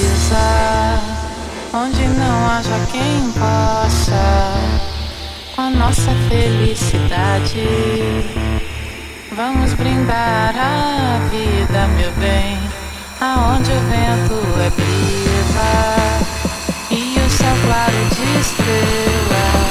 brisa, onde não haja quem possa, com a nossa felicidade. Vamos brindar a vida, meu bem, aonde o vento é brisa e o céu claro de estrelas.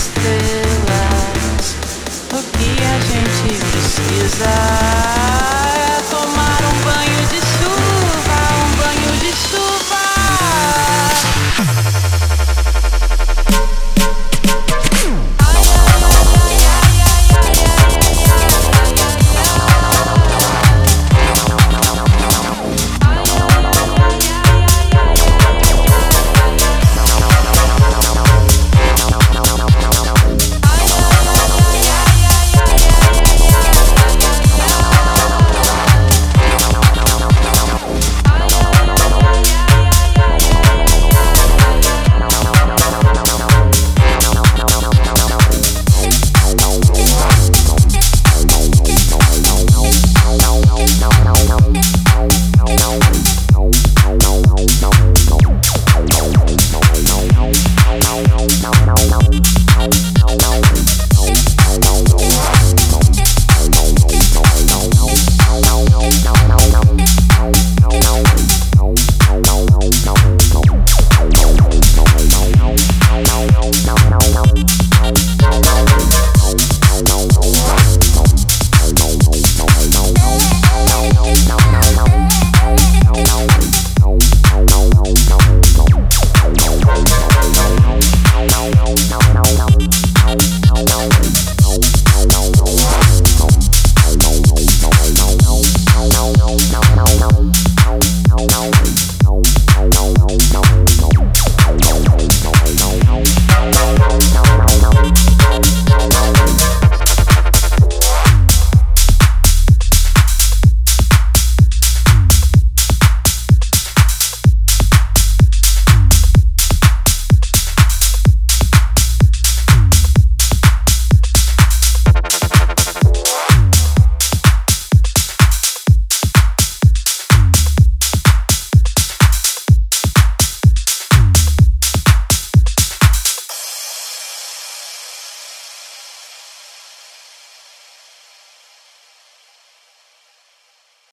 estrelas, o que a gente precisa.